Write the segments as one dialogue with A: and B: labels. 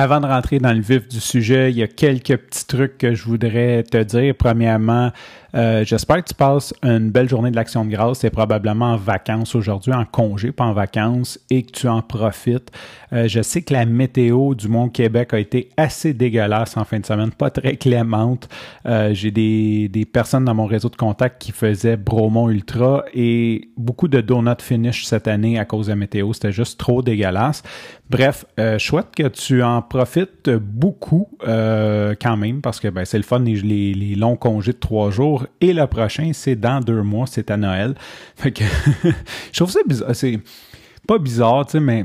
A: Avant de rentrer dans le vif du sujet, il y a quelques petits trucs que je voudrais te dire. Premièrement, euh, j'espère que tu passes une belle journée de l'Action de grâce. C'est probablement en vacances aujourd'hui, en congé, pas en vacances, et que tu en profites. Euh, je sais que la météo du Mont-Québec a été assez dégueulasse en fin de semaine, pas très clémente. Euh, j'ai des, des, personnes dans mon réseau de contacts qui faisaient Bromont Ultra et beaucoup de donut finish cette année à cause de la météo. C'était juste trop dégueulasse. Bref, souhaite que tu en profites beaucoup quand même parce que ben, c'est le fun, les, les longs congés de trois jours et le prochain, c'est dans deux mois, c'est à Noël. Fait que je trouve ça bizarre. C'est pas bizarre, tu sais, mais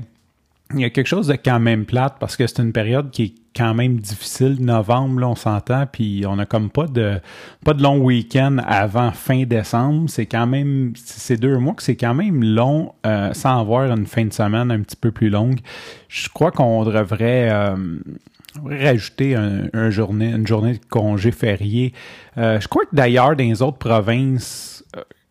A: il y a quelque chose de quand même plate parce que c'est une période qui est quand même difficile. Novembre, là, on s'entend, puis on a comme pas de pas de long week-end avant fin décembre. C'est quand même c'est deux mois que c'est quand même long euh, sans avoir une fin de semaine un petit peu plus longue. Je crois qu'on devrait euh, rajouter un, journée, une journée de congé férié. Euh, je crois que d'ailleurs, dans les autres provinces,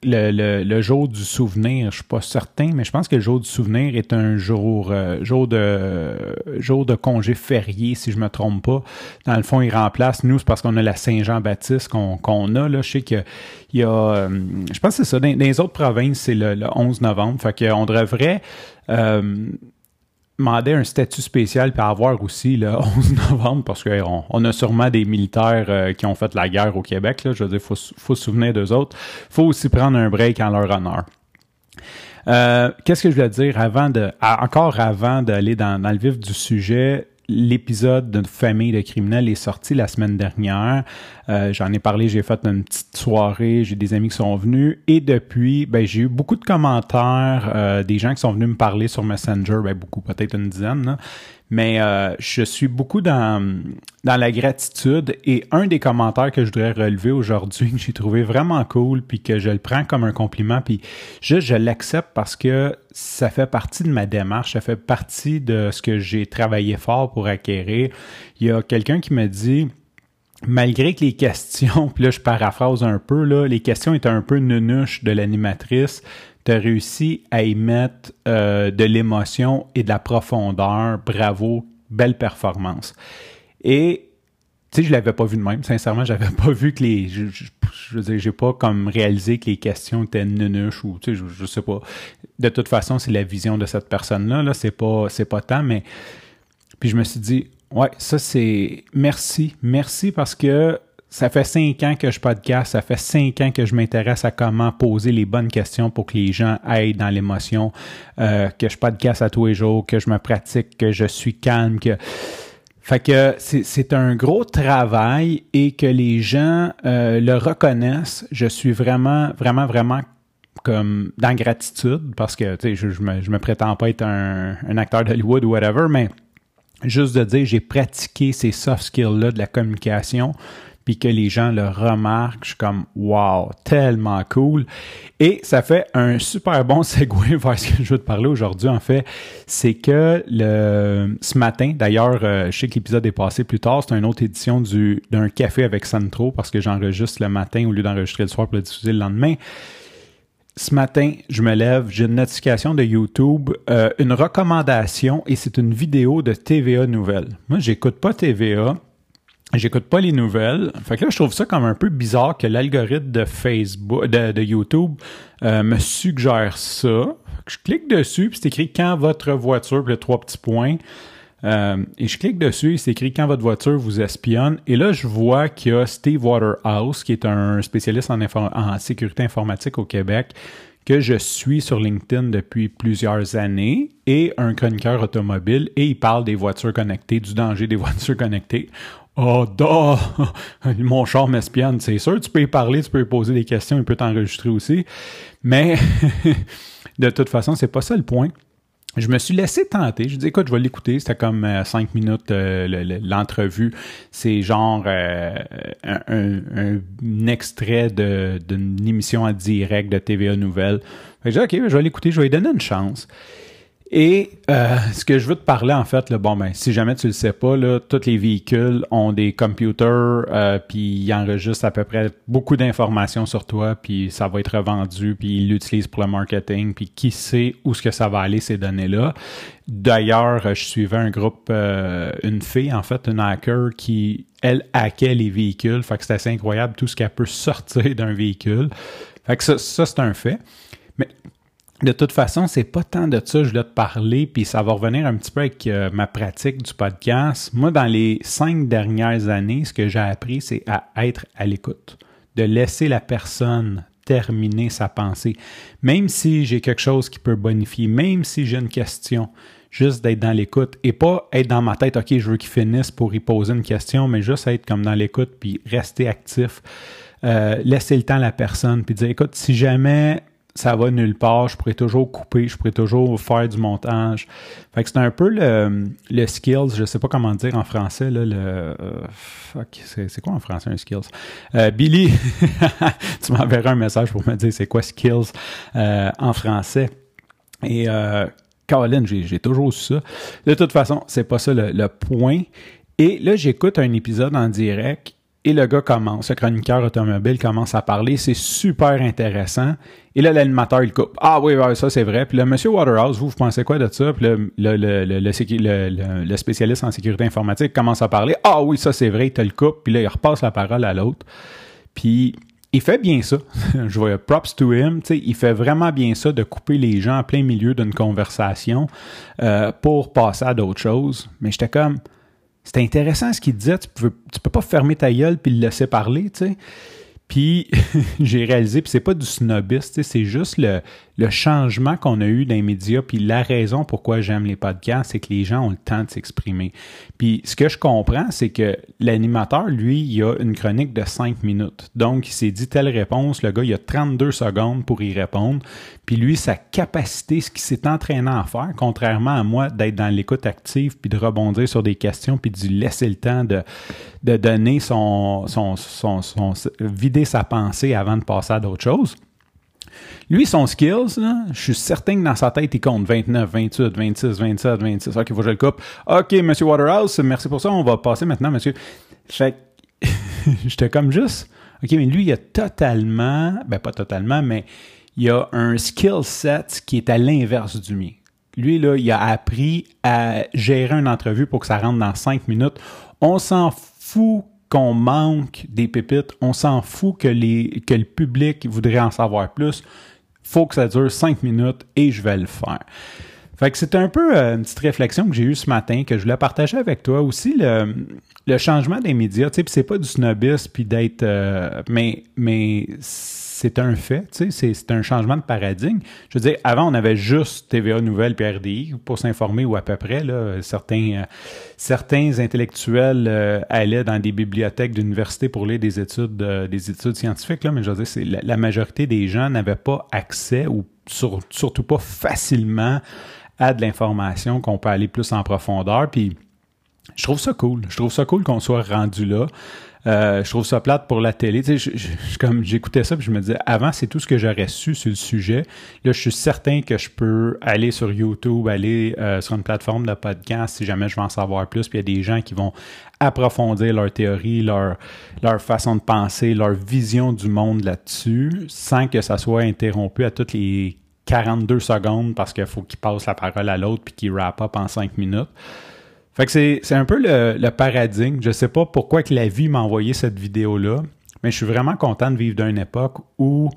A: euh, le, le, jour du souvenir, je suis pas certain, mais je pense que le jour du souvenir est un jour, euh, jour de jour de congé férié, si je me trompe pas. Dans le fond, il remplace, nous, c'est parce qu'on a la Saint-Jean-Baptiste qu'on a. Là. Je sais qu'il y a. je pense que c'est ça. Dans, les autres provinces, c'est le, 11 novembre. Fait qu'on devrait demander un statut spécial puis avoir aussi le 11 novembre parce qu'on on a sûrement des militaires euh, qui ont fait la guerre au Québec. Je veux dire, il faut, se souvenir d'eux autres. Faut aussi prendre un break en leur honneur. Euh, qu'est-ce que je voulais dire avant de, encore avant d'aller dans, le vif du sujet? L'épisode de Famille de criminels est sorti la semaine dernière. Euh, j'en ai parlé, j'ai fait une petite soirée, j'ai des amis qui sont venus et depuis, ben, j'ai eu beaucoup de commentaires, euh, des gens qui sont venus me parler sur Messenger, ben, beaucoup, peut-être une dizaine, mais euh, je suis beaucoup dans, dans la gratitude et un des commentaires que je voudrais relever aujourd'hui, que j'ai trouvé vraiment cool, puis que je le prends comme un compliment, puis juste je l'accepte parce que ça fait partie de ma démarche, ça fait partie de ce que j'ai travaillé fort pour acquérir. Il y a quelqu'un qui me dit malgré que les questions, puis là je paraphrase un peu, là, les questions étaient un peu nunuches de l'animatrice, tu as réussi à y mettre euh, de l'émotion et de la profondeur. Bravo, belle performance. Et tu sais, je l'avais pas vu de même. Sincèrement, j'avais pas vu que les. Je, je, veux dire, j'ai pas comme réalisé que les questions étaient nunuches ou tu sais, je, sais pas. De toute façon, c'est la vision de cette personne-là. Là, c'est pas, c'est pas tant, mais. Puis je me suis dit, ouais, ça c'est. Merci, merci parce que ça fait cinq ans que je podcast, ça fait cinq ans que je m'intéresse à comment poser les bonnes questions pour que les gens aillent dans l'émotion, euh, que je podcast à tous les jours, que je me pratique, que je suis calme, que... Fait que c'est un gros travail et que les gens euh, le reconnaissent. Je suis vraiment, vraiment, vraiment comme dans gratitude parce que tu sais, je, je, me, je me prétends pas être un, un acteur d'Hollywood ou whatever, mais juste de dire j'ai pratiqué ces soft skills-là de la communication puis que les gens le remarquent, je suis comme wow, tellement cool. Et ça fait un super bon segue vers ce que je veux te parler aujourd'hui. En fait, c'est que le ce matin, d'ailleurs, euh, je sais que l'épisode est passé plus tard, c'est une autre édition du d'un café avec Santro parce que j'enregistre le matin au lieu d'enregistrer le soir pour le diffuser le lendemain. Ce matin, je me lève, j'ai une notification de YouTube, euh, une recommandation et c'est une vidéo de TVA Nouvelles. Moi, j'écoute pas TVA J'écoute pas les nouvelles. Fait que là, je trouve ça comme un peu bizarre que l'algorithme de Facebook, de, YouTube, euh, me suggère ça. je clique dessus, puis c'est écrit quand votre voiture, puis les trois petits points. Euh, et je clique dessus, c'est écrit quand votre voiture vous espionne. Et là, je vois qu'il y a Steve Waterhouse, qui est un spécialiste en sécurité informatique au Québec, que je suis sur LinkedIn depuis plusieurs années et un chroniqueur automobile et il parle des voitures connectées, du danger des voitures connectées. Oh, da! Mon char m'espionne, c'est sûr. Tu peux y parler, tu peux y poser des questions, il peut t'enregistrer aussi. Mais de toute façon, c'est pas ça le point. je me suis laissé tenter. Je dis, écoute, je vais l'écouter. C'était comme euh, cinq minutes euh, l'entrevue. C'est genre euh, un, extrait d'une émission en direct de TVA Nouvelle. J'ai dit, OK, je vais l'écouter, je vais lui donner une chance. Et euh, ce que je veux te parler, en fait, là, bon, ben, si jamais tu le sais pas, là, tous les véhicules ont des computers, euh, puis ils enregistrent à peu près beaucoup d'informations sur toi, puis ça va être revendu, puis ils l'utilisent pour le marketing, puis qui sait où ce que ça va aller, ces données-là. D'ailleurs, je suivais un groupe, euh, une fille, en fait, une hacker, qui, elle, hackait les véhicules. Fait que c'est assez incroyable tout ce qu'elle peut sortir d'un véhicule. Fait que ça, ça c'est un fait. Mais de toute façon, c'est pas tant de ça je voulais te parler, puis ça va revenir un petit peu avec euh, ma pratique du podcast. Moi, dans les cinq dernières années, ce que j'ai appris, c'est à être à l'écoute, de laisser la personne terminer sa pensée. Même si j'ai quelque chose qui peut bonifier, même si j'ai une question, juste d'être dans l'écoute et pas être dans ma tête, OK, je veux qu'il finisse pour y poser une question, mais juste être comme dans l'écoute puis rester actif. Euh, laisser le temps à la personne puis dire, écoute, si jamais ça va nulle part. Je pourrais toujours couper, je pourrais toujours faire du montage. Fait que c'est un peu le, le skills, je sais pas comment dire en français, là, le euh, fuck, c'est, quoi en français un skills? Euh, Billy, tu m'enverras un message pour me dire c'est quoi skills euh, en français. Et euh, Caroline, j'ai, toujours su ça. De toute façon, c'est pas ça le, le point. Et là, j'écoute un épisode en direct et le gars commence, le chroniqueur automobile commence à parler, c'est super intéressant. Et là, l'animateur, il coupe. Ah oui, ça c'est vrai. Puis là, Monsieur Waterhouse, vous, vous pensez quoi de ça? Puis le, le, le, spécialiste en sécurité informatique commence à parler. Ah oui, ça c'est vrai, il te le coupe. Puis là, il repasse la parole à l'autre. Puis il fait bien ça. Je vois props to him. il fait vraiment bien ça de couper les gens en plein milieu d'une conversation euh, pour passer à d'autres choses. Mais j'étais comme c'était intéressant ce qu'il disait. Tu peux, tu peux pas fermer ta gueule puis le laisser parler, tu sais. Puis j'ai réalisé, puis c'est pas du snobiste, c'est juste le, changement qu'on a eu dans les médias, puis la raison pourquoi j'aime les podcasts, c'est que les gens ont le temps de s'exprimer. Puis ce que je comprends, c'est que l'animateur, lui, il a une chronique de 5 minutes. Donc, il s'est dit telle réponse, le gars, il a 32 secondes pour y répondre. Puis lui, sa capacité, ce qu'il s'est entraîné à faire, contrairement à moi, d'être dans l'écoute active, puis de rebondir sur des questions, puis de lui laisser le temps de, donner son, son, son, son, sa pensée avant de passer à d'autres choses. Lui, son skills, je suis certain que dans sa tête, il compte 29, 28, 26, 27, 26. OK, faut que je le coupe. OK, Monsieur Waterhouse, merci pour ça. On va passer maintenant, monsieur. Fait j'étais comme juste. OK, mais lui, il a totalement, ben pas totalement, mais il a un skill set qui est à l'inverse du mien. Lui, là, il a appris à gérer une entrevue pour que ça rentre dans cinq minutes. On s'en fout qu'on manque des pépites, on s'en fout que, le public voudrait en savoir plus. Faut que ça dure cinq minutes et je vais le faire. Fait que c'était un peu euh, une petite réflexion que j'ai eue ce matin, que je voulais partager avec toi. Aussi, le, le changement des médias, tu sais, c'est pas du snobisme puis d'être... Euh, mais mais c'est un fait, c'est un changement de paradigme. Je veux dire, avant, on avait juste TVA Nouvelles puis RDI pour s'informer ou à peu près. Là, certains, euh, certains intellectuels euh, allaient dans des bibliothèques d'université pour lire des études, des études scientifiques, là, mais je veux dire, la, la majorité des gens n'avaient pas accès ou surtout pas facilement à de l'information qu'on peut aller plus en profondeur. Puis je trouve ça cool. Je trouve ça cool qu'on soit rendu là. Euh, je trouve ça plate pour la télé. Tu sais, comme j'écoutais ça, puis je me disais, avant, c'est tout ce que j'aurais su sur le sujet. Là, je suis certain que je peux aller sur YouTube, aller euh, sur une plateforme de podcast si jamais je veux en savoir plus. Puis il y a des gens qui vont approfondir leur théorie, leur, leur façon de penser, leur vision du monde là-dessus, sans que ça soit interrompu à toutes les 42 secondes parce qu'il faut qu'ils passent la parole à l'autre puis qu'ils wrap up en 5 minutes. Fait que c'est un peu le, paradigme. Je sais pas pourquoi que la vie m'a envoyé cette vidéo-là, mais je suis vraiment content de vivre d'une époque où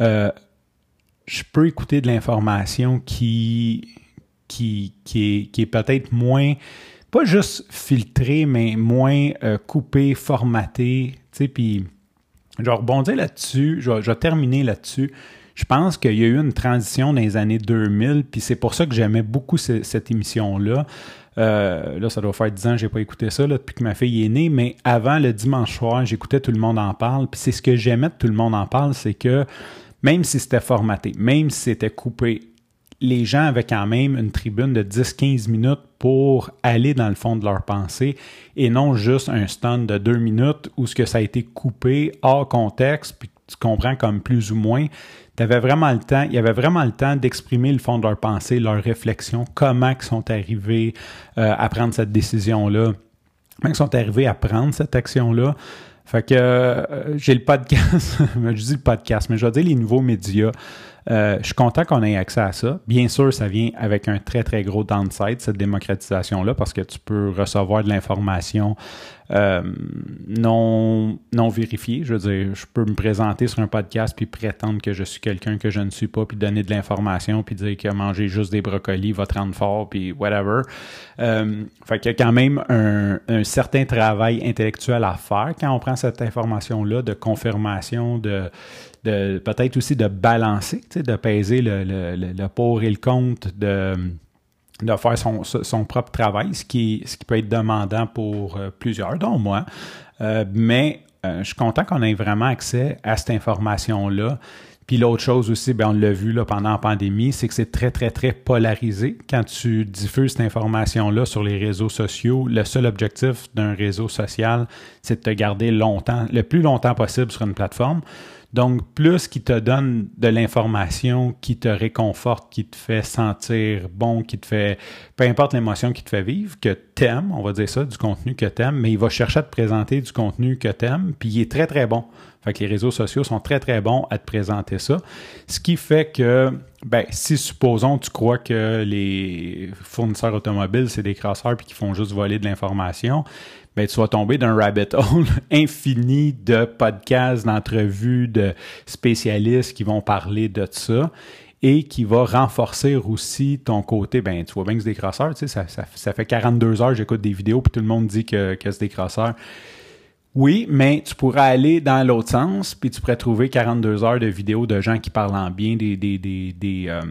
A: euh, je peux écouter de l'information qui, qui, qui est, qui est peut-être moins, pas juste filtrée, mais moins euh, coupée, formatée. Tu sais, puis je vais là-dessus, je, je vais terminer là-dessus je pense qu'il y a eu une transition dans les années 2000, puis c'est pour ça que j'aimais beaucoup cette émission-là. Euh, là, ça doit faire 10 ans que j'ai pas écouté ça depuis que ma fille est née, mais avant le dimanche soir, j'écoutais Tout le monde en parle. Puis c'est ce que j'aimais de Tout le monde en parle, c'est que même si c'était formaté, même si c'était coupé, les gens avaient quand même une tribune de 10-15 minutes pour aller dans le fond de leur pensée et non juste un stand de deux minutes où ce que ça a été coupé hors contexte, puis tu comprends comme plus ou moins. Avais vraiment le temps, il y avait vraiment le temps d'exprimer le fond de leur pensée, leur réflexion, comment ils sont arrivés euh, à prendre cette décision-là, comment ils sont arrivés à prendre cette action-là. Fait que euh, j'ai le podcast, je dis le podcast, mais je vais dire les nouveaux médias. Euh, je suis content qu'on ait accès à ça. Bien sûr, ça vient avec un très, très gros downside, cette démocratisation-là, parce que tu peux recevoir de l'information euh, non, non vérifiée. Je veux dire, je peux me présenter sur un podcast puis prétendre que je suis quelqu'un que je ne suis pas, puis donner de l'information, puis dire que manger juste des brocolis va te rendre fort, puis whatever. Euh, fait qu'il y a quand même un, un certain travail intellectuel à faire quand on prend cette information-là de confirmation, de de peut-être aussi de balancer, de peser le, le, pour et le contre, de, de faire son, son, propre travail, ce qui, ce qui peut être demandant pour euh, plusieurs, dont moi. Euh, mais euh, je suis content qu'on ait vraiment accès à cette information-là. Puis l'autre chose aussi, bien, on l'a vu là, pendant la pandémie, c'est que c'est très, très, très polarisé. Quand tu diffuses cette information-là sur les réseaux sociaux, le seul objectif d'un réseau social, c'est de te garder longtemps, le plus longtemps possible sur une plateforme. Donc, plus qui te donne de l'information qui te réconforte, qui te fait sentir bon, qui te fait, peu importe l'émotion qui te fait vivre, que t'aimes, on va dire ça, du contenu que t'aimes, mais il va chercher à te présenter du contenu que t'aimes, puis il est très, très bon. Fait que les réseaux sociaux sont très, très bons à te présenter ça. Ce qui fait que, ben, si supposons tu crois que les fournisseurs automobiles, c'est des crasseurs puis qui font juste voler de l'information, ben, tu vas tomber d'un rabbit hole infini de podcasts, d'entrevues, de spécialistes qui vont parler de ça et qui va renforcer aussi ton côté, ben tu vois bien que c'est des crosseurs, tu sais, ça, ça, fait 42 heures j'écoute des vidéos puis tout le monde dit que, que c'est des crosseurs. Oui, mais tu pourrais aller dans l'autre sens, puis tu pourrais trouver 42 heures de vidéos de gens qui parlent en bien des, des, des, des, euh,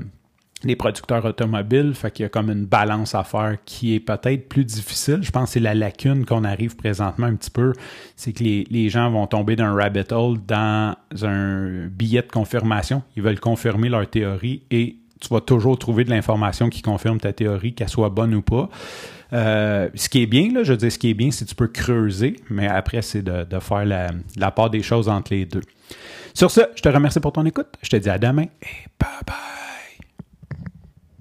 A: les producteurs automobiles, fait qu'il y a comme une balance à faire qui est peut-être plus difficile. Je pense que c'est la lacune qu'on arrive présentement un petit peu, c'est que les, les, gens vont tomber d'un rabbit hole dans un billet de confirmation. Ils veulent confirmer leur théorie et tu vas toujours trouver de l'information qui confirme ta théorie, qu'elle soit bonne ou pas. Euh, ce qui est bien, là, je veux dire, ce qui est bien, c'est que tu peux creuser, mais après, c'est de, de, faire la, la part des choses entre les deux. Sur ce, je te remercie pour ton écoute. Je te dis à demain et bye bye.